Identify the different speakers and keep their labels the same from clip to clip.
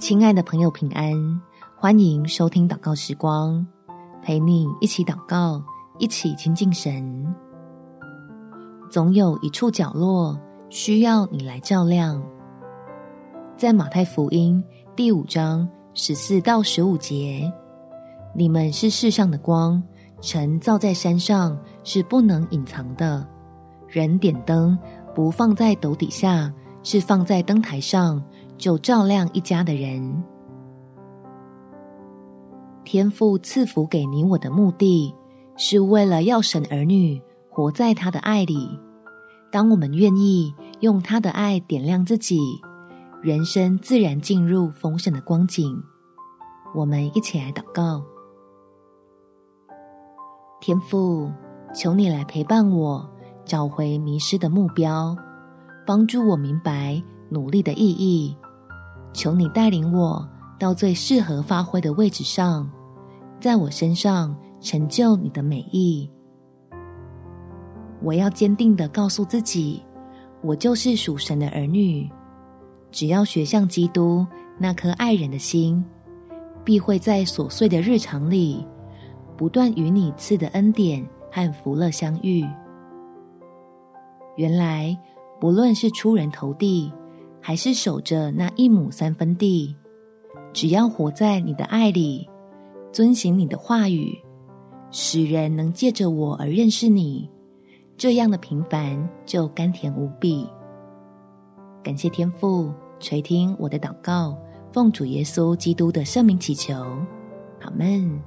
Speaker 1: 亲爱的朋友，平安！欢迎收听祷告时光，陪你一起祷告，一起亲近神。总有一处角落需要你来照亮。在马太福音第五章十四到十五节，你们是世上的光，城造在山上是不能隐藏的。人点灯不放在斗底下，是放在灯台上，就照亮一家的人。天父赐福给你我的目的，是为了要神儿女活在他的爱里。当我们愿意用他的爱点亮自己，人生自然进入丰盛的光景。我们一起来祷告：天父，求你来陪伴我，找回迷失的目标，帮助我明白努力的意义。求你带领我到最适合发挥的位置上，在我身上成就你的美意。我要坚定的告诉自己，我就是属神的儿女。只要学像基督那颗爱人的心，必会在琐碎的日常里，不断与你赐的恩典和福乐相遇。原来，不论是出人头地，还是守着那一亩三分地，只要活在你的爱里，遵行你的话语，使人能借着我而认识你，这样的平凡就甘甜无比。感谢天父垂听我的祷告，奉主耶稣基督的圣名祈求，阿们。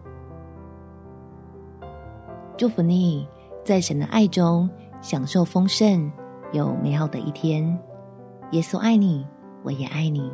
Speaker 1: 祝福你，在神的爱中享受丰盛，有美好的一天。耶稣爱你，我也爱你。